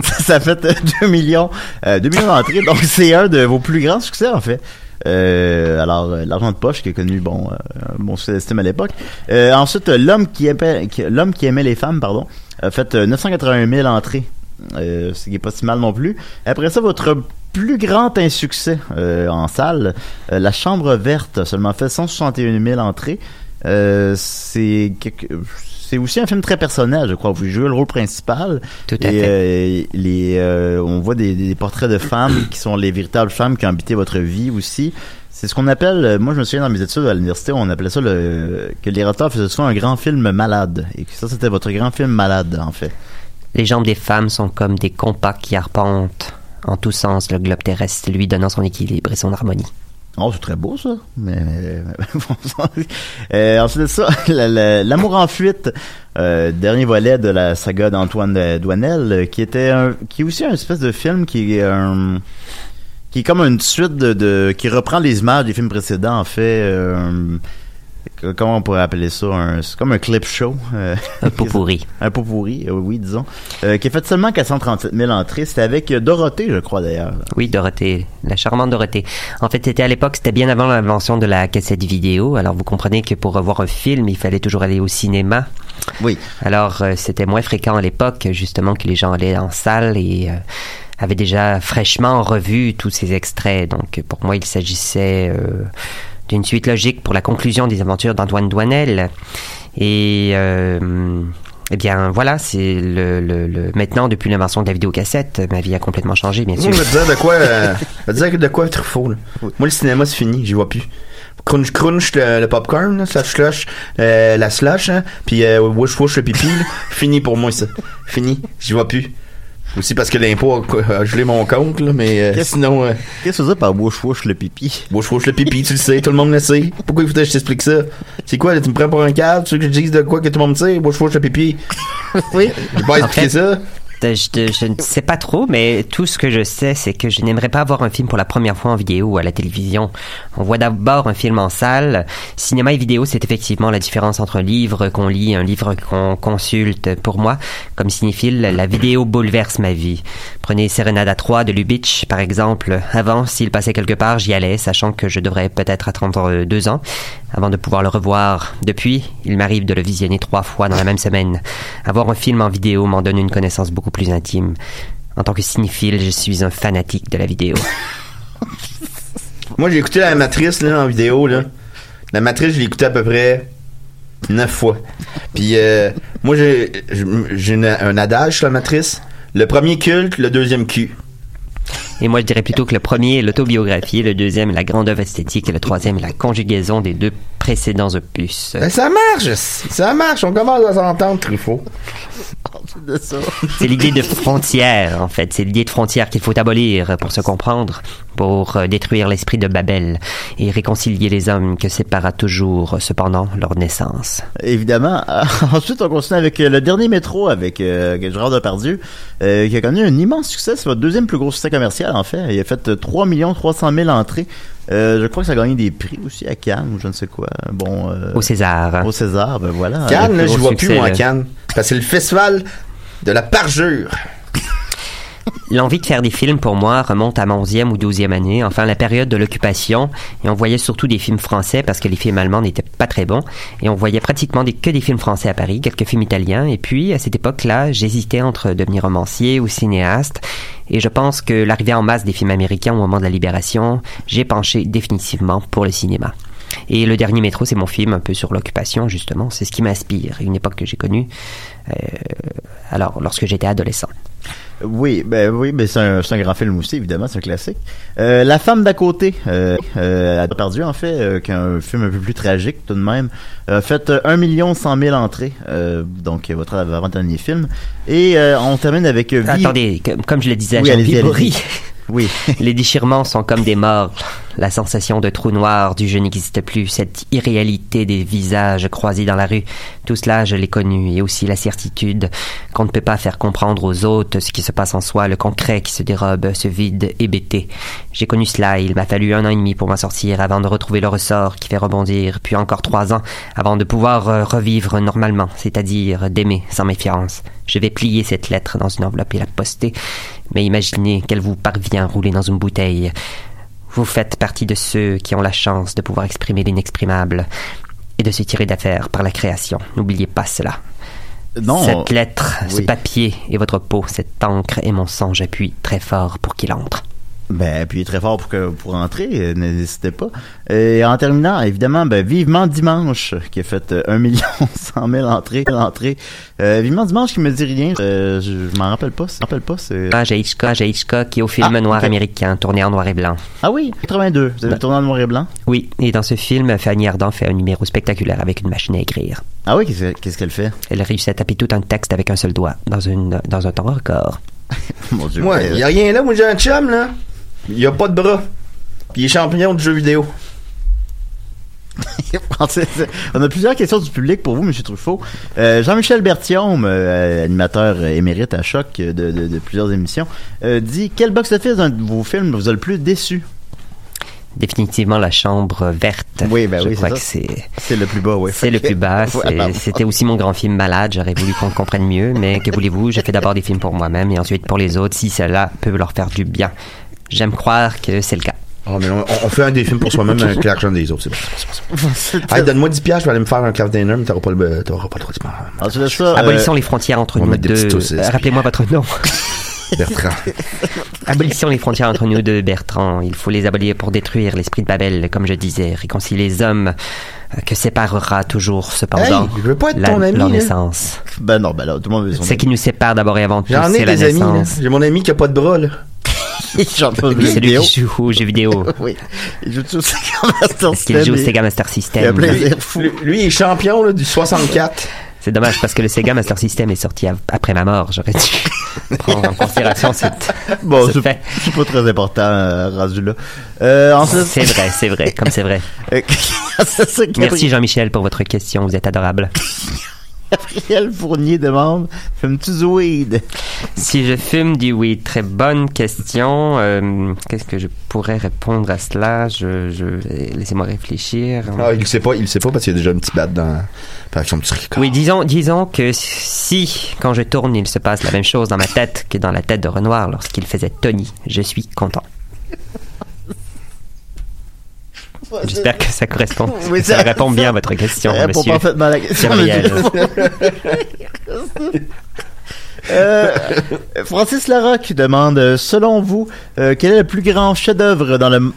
ça fait euh, 2 millions, euh, 2 millions d'entrées, donc c'est un de vos plus grands succès, en fait. Euh, alors, euh, l'argent de poche qui a connu bon, euh, un bon succès d'estime à l'époque. Euh, ensuite, l'homme qui aimait, l'homme qui aimait les femmes, pardon, a fait euh, 981 000 entrées, ce qui est pas si mal non plus. Après ça, votre plus grand insuccès en salle, la Chambre verte, a seulement fait 161 000 entrées. C'est c'est aussi un film très personnel, je crois. Vous jouez le rôle principal. Tout à et, fait. euh, les, euh, on voit des, des portraits de femmes qui sont les véritables femmes qui ont habité votre vie aussi. C'est ce qu'on appelle, euh, moi je me souviens dans mes études à l'université, on appelait ça le, que les réalisateurs faisaient souvent un grand film malade. Et que ça, c'était votre grand film malade, en fait. Les jambes des femmes sont comme des compas qui arpentent en tous sens le globe terrestre, lui donnant son équilibre et son harmonie. Oh, c'est très beau ça. Mais, euh, ensuite de ça, la- la- l'amour en fuite, euh, dernier volet de la saga d'Antoine euh, Douanel, euh, qui était un, qui est aussi un espèce de film qui est un, qui est comme une suite de, de- qui reprend les images des films précédents en fait. euh, comment on pourrait appeler ça un- C'est comme un clip show. euh, Un pot pourri. un pot pourri, euh, oui, disons. Euh, qui a fait seulement 437 000 entrées. C'était avec Dorothée, je crois d'ailleurs. Oui, Dorothée, la charmante Dorothée. En fait, c'était à l'époque, c'était bien avant l'invention de la cassette vidéo. Alors, vous comprenez que pour revoir un film, il fallait toujours aller au cinéma. Oui. Alors, c'était moins fréquent à l'époque, justement, que les gens allaient en salle et avaient déjà fraîchement revu tous ces extraits. Donc, pour moi, il s'agissait d'une suite logique pour la conclusion des aventures d'Antoine Douanel. Et euh, eh bien, voilà, c'est le, le, le- maintenant depuis l'invention de la vidéocassette, ma vie a complètement changé, bien sûr. je vais te dire de quoi, euh, je vais te dire de quoi Truffaut, là? Moi, le cinéma, c'est fini, j'y vois plus. Crunch, crunch, le, le popcorn, là, slash, slash, euh, la slash, hein, puis euh, whoosh, whoosh, le pipi, là. fini pour moi, ça. Fini, j'y vois plus. Aussi parce que l'impôt a, a gelé mon compte, là, mais euh, Qu'est-ce- sinon, euh, Qu'est-ce que ça veut dire par wouch wouch le pipi? whoosh, whoosh, le pipi, tu le sais, tout le monde le sait. Pourquoi il faut que je t'explique ça? C'est quoi, là, tu me prends pour un cadre, tu veux que je dise de quoi que tout le monde sait? Whoosh, whoosh, le pipi. Oui. J'ai pas expliqué fait, ça. Je, ne sais pas trop, mais tout ce que je sais, c'est que je n'aimerais pas voir un film pour la première fois en vidéo ou à la télévision. On voit d'abord un film en salle. Cinéma et vidéo, c'est effectivement la différence entre un livre qu'on lit et un livre qu'on consulte. Pour moi, comme cinéphile, la vidéo bouleverse ma vie. Prenez Serenade 3 de Lubitsch, par exemple. Avant, s'il passait quelque part, j'y allais, sachant que je devrais peut-être attendre deux ans avant de pouvoir le revoir. Depuis, il m'arrive de le visionner trois fois dans la même semaine. Avoir un film en vidéo m'en donne une connaissance beaucoup plus intime. En tant que cinéphile, je suis un fanatique de la vidéo. Moi, j'ai écouté la Matrice là, en vidéo. Là. La Matrice, je l'ai écouté à peu près neuf fois. Puis, euh, moi, j'ai j'ai une- un adage sur la Matrice. Le premier culte, le deuxième cul. Et moi, je dirais plutôt que le premier est l'autobiographie, le deuxième est la grande œuvre esthétique et le troisième est la conjugaison des deux précédents opus. Ben, ça marche, ça marche. On commence à s'entendre, Truffaut. C'est l'idée de frontière, en fait. C'est l'idée de frontière qu'il faut abolir pour se comprendre, pour euh, détruire l'esprit de Babel et réconcilier les hommes que sépara toujours, cependant, leur naissance. Évidemment. Ensuite, on continue avec euh, le dernier métro avec euh, Gérard Depardieu, euh, qui a connu un immense succès. C'est votre deuxième plus gros succès commercial, en fait. Il a fait euh, 3 300 000 entrées. Euh, je crois que ça a gagné des prix aussi à Cannes ou je ne sais quoi. Bon, euh, Au César. Au César, ben voilà. Cannes, là, je vois succès, plus, moi, à. Cannes. Parce que c'est le festival de la parjure. L'envie de faire des films, pour moi, remonte à ma 11e ou 12e année, enfin la période de l'occupation, et on voyait surtout des films français parce que les films allemands n'étaient pas très bons, et on voyait pratiquement que des films français à Paris, quelques films italiens, et puis à cette époque-là, j'hésitais entre devenir romancier ou cinéaste, Et je pense que l'arrivée en masse des films américains au moment de la libération, j'ai penché définitivement pour le cinéma. Et le dernier métro, c'est mon film un peu sur l'occupation, justement. C'est ce qui m'inspire. Une époque que j'ai connue, euh, alors, lorsque j'étais adolescent. Oui, ben oui, mais c'est un, c'est un grand film aussi, évidemment, c'est un classique. Euh, La femme d'à côté, euh, euh, a perdu en fait, euh, qu'un film un peu plus tragique tout de même, a fait euh, 1 million 100 000 entrées, euh, donc euh, votre avant-dernier film. Et euh, on termine avec euh, Vie- Attendez, comme je le disais à Oui, Jean allez-y, Pibory, allez-y. Oui. les déchirements sont comme des morts. La sensation de trou noir du je n'existe plus, cette irréalité des visages croisés dans la rue, tout cela je l'ai connu, et aussi la certitude qu'on ne peut pas faire comprendre aux autres ce qui se passe en soi, le concret qui se dérobe, ce vide hébété. J'ai connu cela, il m'a fallu un an et demi pour m'en sortir avant de retrouver le ressort qui fait rebondir, puis encore trois ans avant de pouvoir euh, revivre normalement, c'est-à-dire d'aimer sans méfiance. Je vais plier cette lettre dans une enveloppe et la poster, mais imaginez qu'elle vous parvient roulée dans une bouteille. Vous faites partie de ceux qui ont la chance de pouvoir exprimer l'inexprimable et de se tirer d'affaire par la création. N'oubliez pas cela. Non. Cette lettre, ce papier et votre peau, cette encre et mon sang, j'appuie très fort pour qu'il entre. Ben, puis très fort pour que pour entrer, euh, n'hésitez pas. Et en terminant, évidemment, ben, vivement dimanche, qui a fait euh, 1 million 100 000 entrées, entrées. Euh, vivement dimanche qui me dit rien, euh, je, je m'en rappelle pas, je m'en rappelle pas, c'est... À Hitchcock, Hitchcock qui est au film Ah, noir américain, tourné en noir et blanc. Ah oui, 82, vous avez Ben- tourné en noir et blanc? Oui, et dans ce film, Fanny Ardant fait un numéro spectaculaire avec une machine à écrire. Ah oui, qu'est-ce qu'elle fait? Elle réussit à taper tout un texte avec un seul doigt, dans, une, dans un temps record. Mon Dieu. Moi, euh, y a rien là, moi j'ai un chum là. Il a pas de bras. Puis il est champion de jeux vidéo. On a plusieurs questions du public pour vous, M. Truffaut. Euh, Jean-Michel Berthiaume, euh, animateur émérite à choc euh, de, de- de plusieurs émissions, euh, dit quel box-office d'un de vos films vous a le plus déçu Définitivement la chambre verte. Oui, ben Je oui, crois c'est que c'est C'est le plus bas, oui. c'est le plus bas. C'était aussi mon grand film malade. J'aurais voulu qu'on le comprenne mieux, mais que voulez-vous? J'ai fait d'abord des films pour moi-même et ensuite pour les autres, si cela peut leur faire du bien. J'aime croire que c'est le cas. Oh, mais on, on fait un des films pour soi-même avec l'argent des autres, c'est bon. c'est bon, bon, donne-moi 10 piastres, je vais aller me faire un craft dinner, mais t'auras pas le, t'auras pas le droit de ça, euh, Abolissons les frontières entre nous deux. Euh, Rappelez-moi votre nom. Bertrand. Abolissons les frontières entre nous deux, Bertrand. Il faut les abolir pour détruire l'esprit de Babel, comme je disais. Réconcilier les hommes euh, que séparera toujours, cependant, Hey, je veux pas être la- ton ami, leur là. naissance. ben non, ben là, tout le monde veut son Ce qui nous sépare d'abord et avant tout, J'en ai c'est la naissance. J'ai mon ami qui a pas de bras, là. Des celui vidéos. qui joue aux jeux vidéo. Oui. Il joue tout ça comme Master qu'il joue au Sega Master Il a System? plaisir fou. Lui, lui, il est champion, là, du 64. C'est dommage parce que le Sega Master System est sorti av- après ma mort. J'aurais dû prendre en considération cette, Bon, ce c'est fait. c'est pas très important, euh, rendu là. Euh, ensuite, C'est vrai, c'est vrai, comme c'est vrai. euh, c'est ça, Merci Jean-Michel pour votre question, vous êtes adorable. Gabriel Fournier demande Fumes-tu du weed? Si je fume du weed, très bonne question. Euh, Qu'est-ce que je pourrais répondre à cela? Je, je... Laissez-moi réfléchir. Ah, il le sait pas, il le sait pas parce qu'il y a déjà un petit bat dans, avec son petit record. Oui, disons, disons que si, quand je tourne, il se passe la même chose dans ma tête que dans la tête de Renoir lorsqu'il faisait Tony, je suis content. J'espère que ça correspond. Oui, ça, ça- répond bien à votre question, Ça répond monsieur. parfaitement à la question. Euh, Francis Larocque demande euh, Selon vous, euh, quel est le plus grand chef-d'œuvre dans le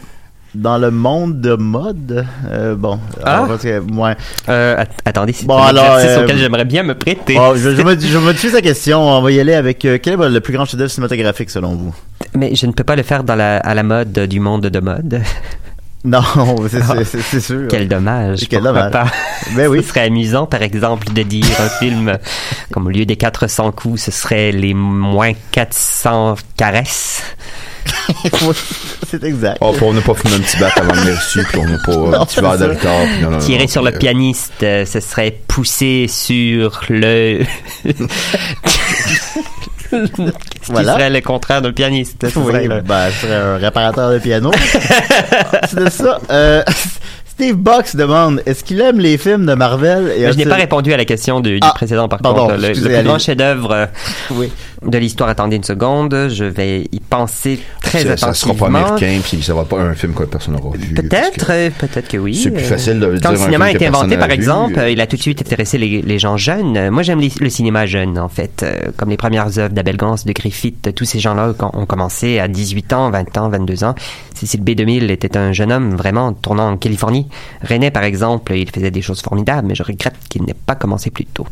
dans le monde de mode? Euh, Bon, Ah? alors, parce que, ouais. Euh, att- attendez, c'est Bon, un alors, exercice euh, auquel j'aimerais bien me prêter. Bon, je, je, modi- je modifie sa question. On va y aller avec quel est le plus grand chef-d'œuvre cinématographique selon vous? Mais je ne peux pas le faire dans la, à la mode du monde de mode. Non, c'est c'est- c'est- c'est sûr. Quel dommage. Quel dommage. pas. Ben oui. Ce serait amusant, par exemple, de dire un film comme au lieu des 400 coups, ce serait les moins 400 caresses. c'est exact. Oh, on n'a pas fumé un petit bat avant de venir ici, puis on n'a pas Non, un petit verre Tirer non, sur le euh, pianiste, euh, ce serait pousser sur le... Qu'est-ce Voilà. qui serait le contraire d'un pianiste? Ce Oui, le- ben, je serais un réparateur de piano. c'est de ça. Euh, Steve Box demande est-ce qu'il aime les films de Marvel? Et je n'ai pas répondu à la question du, du Ah, précédent, par pardon, contre. Le, le plus grand chef-d'œuvre, euh, Oui. De l'histoire, attendez une seconde, je vais y penser très Ça, ça sera attentivement. pas américain, puis ça va pas un film que personne n'aura vu. Peut-être, euh, peut-être que oui. C'est plus Euh, facile de Quand dire le cinéma a film été inventé, par vu. exemple, euh, il a tout de suite intéressé les, les gens jeunes. Moi, j'aime le cinéma jeune, en fait. Comme les premières œuvres d'Abel Gance, de Griffith, tous ces gens-là quand- ont commencé à 18 ans, 20 ans, 22 ans. Cécile B2000 était un jeune homme vraiment tournant en Californie. René, par exemple, il faisait des choses formidables, mais je regrette qu'il n'ait pas commencé plus tôt.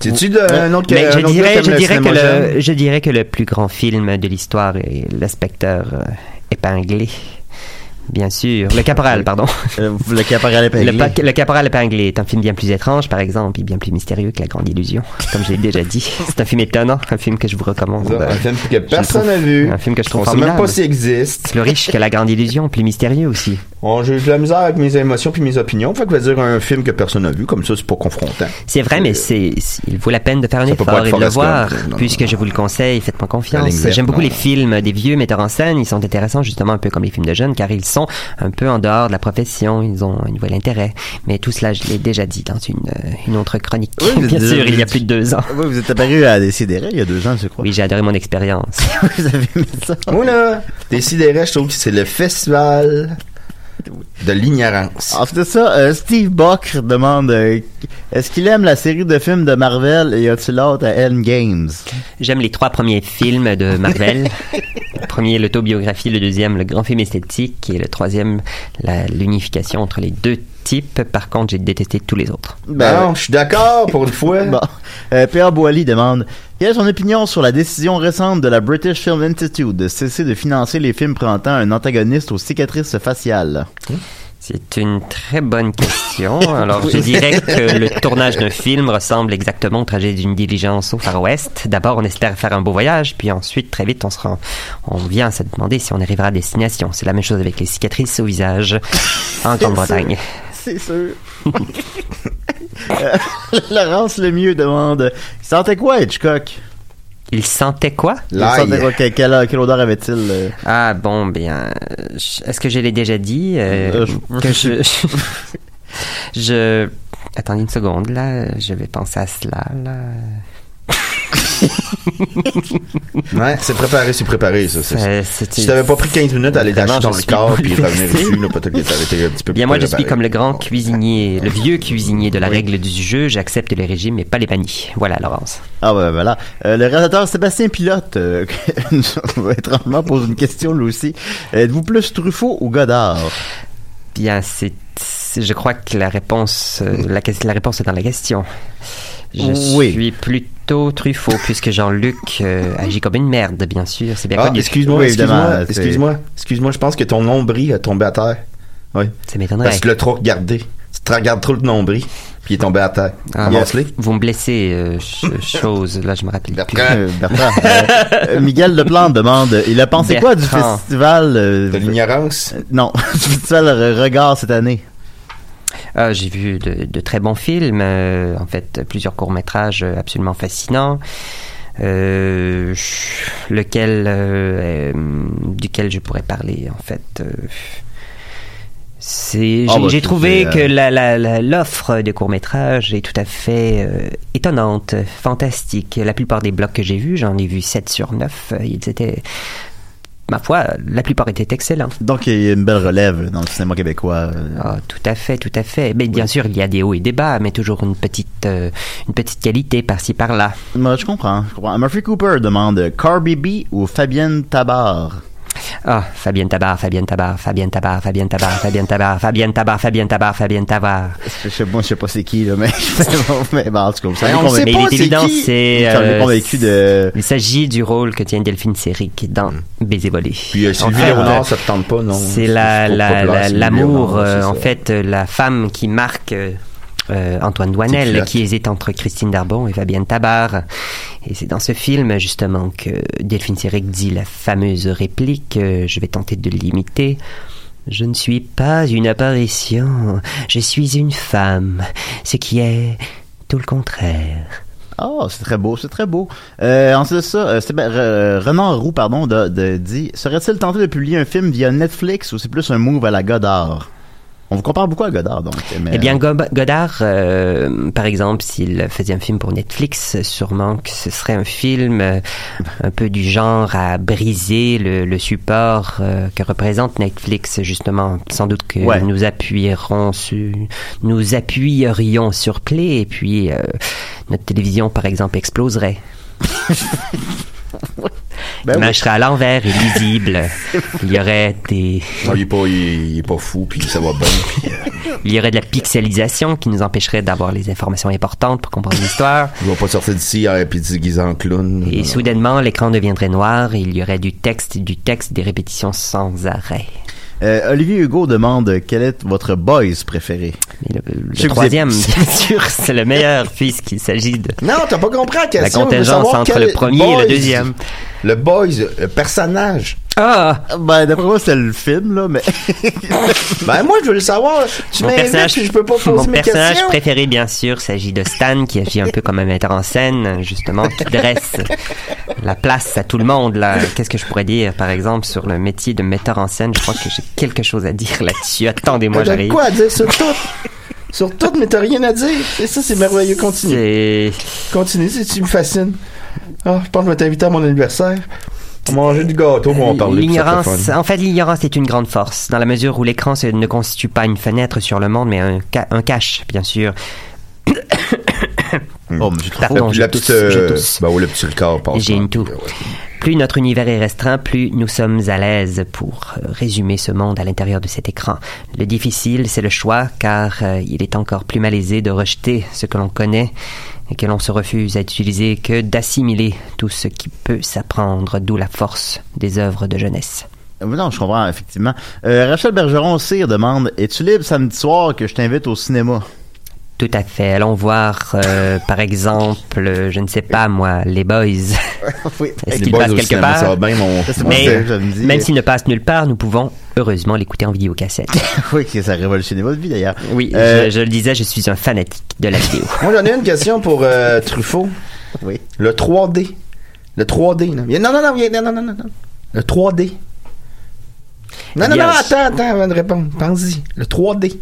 C'est-tu de- un autre Mais je dirais, je que le, je dirais que le plus grand film de l'histoire est l'inspecteur euh, épinglé. Bien sûr. Le caporal, pardon. Euh, le caporal épinglé. Le, le caporal épinglé est un film bien plus étrange, par exemple, et bien plus mystérieux que La Grande Illusion, comme je l'ai déjà dit. C'est un film étonnant, un film que je vous recommande. Un film que personne n'a vu. Un film que je trouve On sait même formidable. pas s'il existe. Plus riche que La Grande Illusion, plus mystérieux aussi. Bon, j'ai de la misère avec mes émotions puis mes opinions. Fait que je vais dire un film que personne n'a vu, comme ça, c'est pas confrontant. C'est vrai, mais c'est, il vaut la peine de faire un Ça effort et de le voir. Non, puisque je vous le conseille, faites-moi confiance. J'aime beaucoup non. les films des vieux metteurs en scène. Ils sont intéressants justement un peu comme les films de jeunes car ils sont un peu en dehors de la profession. Ils ont un nouvel intérêt. Mais tout cela, je l'ai déjà dit dans une, une autre chronique. Oui, Bien sûr, il y a plus de deux ans. Oui, vous êtes apparu à Décideret il y a deux ans, je crois. Oui, j'ai adoré mon expérience. vous avez aimé ça? Moi, là, Décidérez, je trouve que c'est le festival de l'ignorance. En fait, ça, euh, Steve Buck demande euh, est-ce qu'il aime la série de films de Marvel et y a-t-il hâte à Endgames J'aime les trois premiers films de Marvel. le premier, l'autobiographie, le deuxième, le grand film esthétique, et le troisième, la- l'unification entre les deux types. Par contre, j'ai détesté tous les autres. Ben, non, je suis d'accord pour une fois. Bon. Euh, Pierre Boily demande Quelle est son opinion sur la décision récente de la British Film Institute de cesser de financer les films présentant un antagoniste aux cicatrices faciales? C'est une très bonne question. Alors, je dirais que le tournage d'un film ressemble exactement au trajet d'une diligence au Far West. D'abord, on espère faire un beau voyage, puis ensuite, très vite, on se rend, on vient à se demander si on arrivera à destination. C'est la même chose avec les cicatrices au visage en Grande-Bretagne. C'est sûr. Euh, Laurence Lemieux demande Il sentait quoi, Hitchcock? Il sentait quoi? Il sentait quoi? Quelle, quelle- quelle odeur avait-il euh? Ah bon, bien, je- est-ce que je l'ai déjà dit euh, Euh, je- que je, je, attendez une seconde là, je vais penser à cela là. Ouais, c'est préparé, c'est préparé, ça. Ça, Si t'avais pas pris 15 minutes à aller dans le corps puis revenir là, peut-être que t'avais été un petit peu Bien, plus moi, je suis comme le grand cuisinier, le vieux cuisinier de la règle du jeu. J'accepte les régimes, mais pas les bannis. Voilà, Laurence. Ah ouais, voilà. Euh, le réalisateur Sébastien Pilote, euh, étrangement, pose une question lui aussi. Êtes-vous plus Truffaut ou Godard? Bien, c'est, je crois que la réponse, euh, la, la réponse est dans la question. Je Oui. suis plutôt Truffaut, puisque Jean-Luc euh, agit comme une merde, bien sûr. C'est bien Ah, connu. excuse-moi, Oui, excuse-moi, excuse-moi, excuse-moi, je pense que ton nombril a tombé à terre. Oui. Ça m'étonnerait. Parce que tu l'as trop regardé. Tu te regardes trop le nombril, puis il est tombé à terre. Ah, Ramasse-les. Vous me blessez, euh, ch- chose. Là, je me rappelle plus. Euh, Bertrand. Euh, Miguel Leplante demande Il a pensé quoi du Bertrand. festival euh, De l'ignorance? euh, Non, du festival Re- Regard cette année? Ah, j'ai vu de, de très bons films, euh, en fait, plusieurs courts-métrages euh, absolument fascinants. Euh, lequel, euh, duquel je pourrais parler, en fait. c'est, Ah, j'ai, bah, trouvé que la, l'offre de courts-métrages est tout à fait étonnante, fantastique. La plupart des blocs que j'ai vus, j'en ai vu 7 sur 9, euh, ils étaient, ma foi, la plupart étaient excellents. Donc, il y a une belle relève dans le cinéma québécois. euh. Ah, tout à fait, tout à fait. Mais bien sûr, il y a des hauts et des bas, mais toujours une petite, euh, une petite qualité par-ci par-là. Moi, je comprends, je comprends. Murphy Cooper demande Carby B ou Fabienne Tabar? Ah, Fabienne Tabar, Fabienne Tabar, Fabienne Tabar, Fabienne Tabar, Fabienne Tabar, Fabienne Tabar, Fabienne Tabar, Fabienne Tabar. Je sais, moi, je sais pas c'est qui, là, mais, mais bon, en tout cas, vous savez on sait Mais pas il est c'est évident, c'est. Euh, de. Il s'agit du rôle que tient Delphine Seyrig dans Baiser volé. Puis euh, Sylvie Léonard, ça te tente pas, non? C'est l'amour, euh, c'est en fait, euh, la femme qui marque euh, Antoine Douanel, qui hésite entre Christine Darbon et Fabienne Tabar. Et c'est dans ce film, justement, que Delphine Seyrig dit la fameuse réplique, euh, je vais tenter de l'imiter. Je ne suis pas une apparition, je suis une femme, ce qui est tout le contraire. Oh, c'est très beau, c'est très beau. Euh, ensuite de ça, euh, c'est- Re- Renard Roux, pardon, de, de- dit Serait-il tenté de publier un film via Netflix ou c'est plus un move à la Godard On vous compare beaucoup à Godard, donc. mais- Eh bien, Gob- Godard, euh, par exemple, s'il faisait un film pour Netflix, sûrement que ce serait un film euh, un peu du genre à briser le, le support euh, que représente Netflix, justement. Sans doute que Ouais. nous appuierons sur, nous appuierions sur Play et puis euh, notre télévision, par exemple, exploserait. Ben Il oui. à l'envers et lisible. Il y aurait des, Non, il est pas, il est, il est pas fou, puis ça va bien. Puis, euh, il y aurait de la pixelisation qui nous empêcherait d'avoir les informations importantes pour comprendre l'histoire. il va pas sortir d'ici euh, puis se déguiser en clown. Et Non, soudainement, l'écran deviendrait noir et il y aurait du texte, du texte, des répétitions sans arrêt. Euh, Olivier Hugo demande quel est votre boys préféré? Le, le troisième, bien sûr, c'est le meilleur puisqu'il s'agit de Non, t'as pas compris la la question. veux contingence entre quel le premier et le deuxième. Le boys, le personnage. Ah! Ben, d'après moi, c'était le film, là, mais. Ben, moi, je veux le savoir. Tu Mon personnage, je peux pas poser mon mes personnage questions. préféré, bien sûr, s'agit de Stan, qui agit un peu comme un metteur en scène, justement, qui dresse la place à tout le monde. Là, qu'est-ce que je pourrais dire, par exemple, sur le métier de metteur en scène? Je crois que j'ai quelque chose à dire là-dessus. Attendez-moi, j'arrive. quoi à dire sur tout? sur tout, mais t'as rien à dire. Et ça, c'est merveilleux. Continue. Continue, tu me fascines. Ah, je pense que je vais t'inviter à mon anniversaire. On va manger du gâteau, on va parler. puis ça L'ignorance, en fait, l'ignorance est une grande force, dans la mesure où l'écran ne constitue pas une fenêtre sur le monde, mais un, ca- un cache, bien sûr. Oh, Puis je la petite, euh, le petit corps passe. J'ai une toux. euh, ouais. Plus notre univers est restreint, plus nous sommes à l'aise pour euh, résumer ce monde à l'intérieur de cet écran. Le difficile, c'est le choix, car euh, il est encore plus malaisé de rejeter ce que l'on connaît et que l'on se refuse à utiliser que d'assimiler tout ce qui peut s'apprendre, d'où la force des œuvres de jeunesse. Euh, Non, je comprends, effectivement. Rachel Bergeron Cyr demande Es-tu libre samedi soir que je t'invite au cinéma Tout à fait. Allons voir, euh, par exemple, euh, je ne sais pas moi, les boys. Oui. Est-ce qu'ils passent quelque cinéma, part? Ça va bien, mon. Mais- que je me dis. Même s'ils ne passent nulle part, nous pouvons heureusement l'écouter en vidéocassette. Oui, que ça a révolutionné votre vie, d'ailleurs. Oui, Euh, je, je le disais, je suis un fanatique de la vidéo. Moi, j'en ai une question pour euh, Truffaut. Oui. Le 3D. Le 3D. là. Viens- Non, non, non, viens- non, non, non, non, non. Le 3D. Non, non, non, attends, attends, avant de répondre. Pense-y. Le 3D.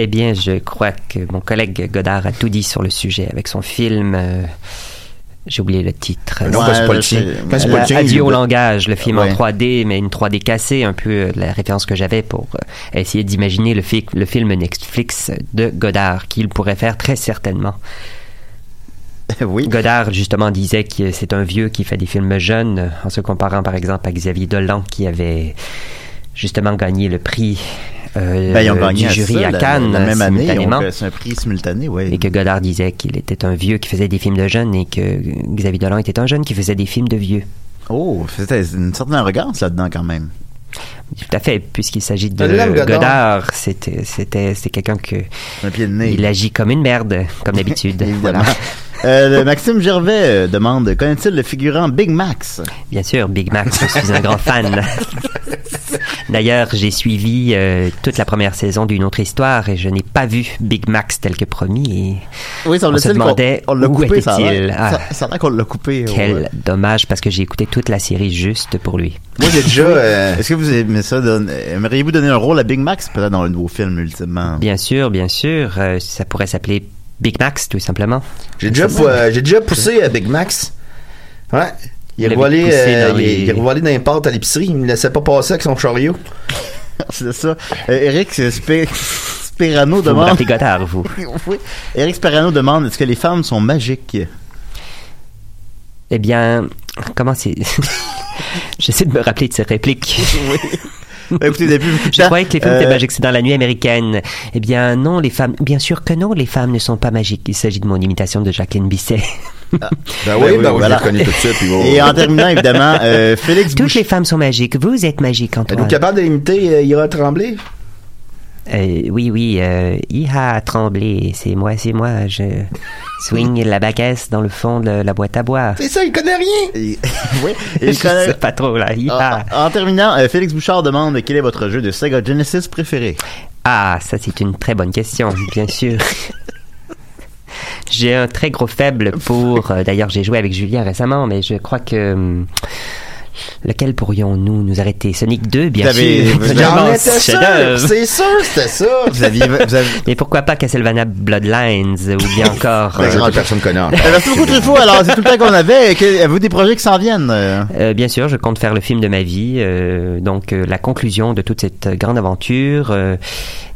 Eh bien, je crois que mon collègue Godard a tout dit sur le sujet avec son film. euh, J'ai oublié le titre. Non, Ouais, Adieu au langage, le film Ouais. en 3D, mais une 3D cassée, un peu euh, la référence que j'avais pour euh, essayer d'imaginer le, fi- le film Netflix de Godard, qu'il pourrait faire très certainement. oui. Godard, justement, disait que c'est un vieux qui fait des films jeunes, en se comparant, par exemple, à Xavier Dolan, qui avait justement gagné le prix euh, Ben, ils ont gagné du à jury ça, à Cannes la, même année. Ils ont simultanément. fait- C'est un prix simultané, oui. Et que Godard disait qu'il était un vieux qui faisait des films de jeunes et que Xavier Dolan était un jeune qui faisait des films de vieux. Oh, c'était une certaine arrogance là-dedans, quand même. Tout à fait, puisqu'il s'agit de Godard. Godard, c'était c'était c'est quelqu'un que Un pied de nez. il agit comme une merde, comme d'habitude. Évidemment. Voilà. Euh, le Maxime Gervais euh, demande Connaît-il le figurant Big Max? Bien sûr, Big Max, je suis un grand fan. D'ailleurs, j'ai suivi euh, toute la première saison d'une autre histoire et je n'ai pas vu Big Max tel que promis. Et Oui, ça On se demandait on l'a où coupé, ça l'air. Ah. Ça, ça qu'on l'a coupé. quel ouais. dommage parce que j'ai écouté toute la série juste pour lui. Moi, j'ai déjà. euh, Est-ce que vous aimez ça donne- Aimeriez-vous donner un rôle à Big Max? Peut-être dans un nouveau film, ultimement Bien sûr, bien sûr, euh, ça pourrait s'appeler Big Max tout simplement. J'ai déjà, euh, poussé à Big Max. Ouais. Il est Vous revolé, euh, dans les- il est revolé dans les pâtes à l'épicerie. Il me laissait pas passer avec son chariot. C'est ça. Euh, Eric Vous vous demande. rappelez Godard, vous. oui. Eric Sperano demande Est-ce que les femmes sont magiques? Eh bien, comment c'est... J'essaie de me rappeler de cette réplique. Ben, Écoutez, beaucoup de Je croyais que les euh, étaient magiques, c'est dans la nuit américaine. Eh bien, non, les femmes... Bien sûr que non, les femmes ne sont pas magiques. Il s'agit de mon imitation de Jacqueline Bisset. Ben oui, oui, ben oui, voilà. je le connais tout de suite. puis bon. Et en terminant, évidemment, euh, Félix Toutes Boucher. les femmes sont magiques. Vous êtes magique, Êtes-vous Antoine. capable d'imiter euh, Ira Tremblay? Euh, oui, oui. Euh, Iha tremblé, c'est moi, c'est moi. Je swing la baguette dans le fond de la boîte à bois. C'est ça, il connaît rien! Et- oui. Je Et il connaît- sais pas trop là. Iha. en, en terminant, euh, Félix Bouchard demande quel est votre jeu de Sega Genesis préféré? Ah, ça c'est une très bonne question, bien sûr. J'ai un très gros faible pour. euh, D'ailleurs, j'ai joué avec Julien récemment, mais je crois que hum, Lequel pourrions-nous nous arrêter? Sonic 2, bien Vous avez- sûr. c'est sûr, c'était ça. Vous aviez, vous avez- Et pourquoi pas Castlevania Bloodlines ou bien encore Ben, euh, que personne connaît encore. Euh, Merci beaucoup Truffaut. Alors, c'est tout le temps qu'on avait. Avez-vous des projets qui s'en viennent? Euh? Euh, bien sûr, je compte faire le film de ma vie, euh, donc euh, la conclusion de toute cette grande aventure, euh,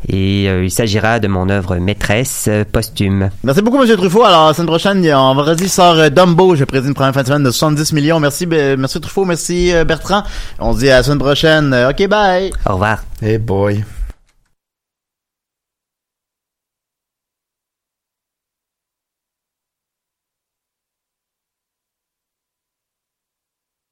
et euh, il s'agira de mon œuvre maîtresse euh, posthume. Merci beaucoup, Monsieur Truffaut. Alors, la semaine prochaine, a- on vendredi sort euh, Dumbo. Je présente une première fin de semaine de 70 millions. Merci, merci Truffaut. Merci euh, Bertrand. On se dit à la semaine prochaine. Euh, OK, bye. Au revoir. Hey boy.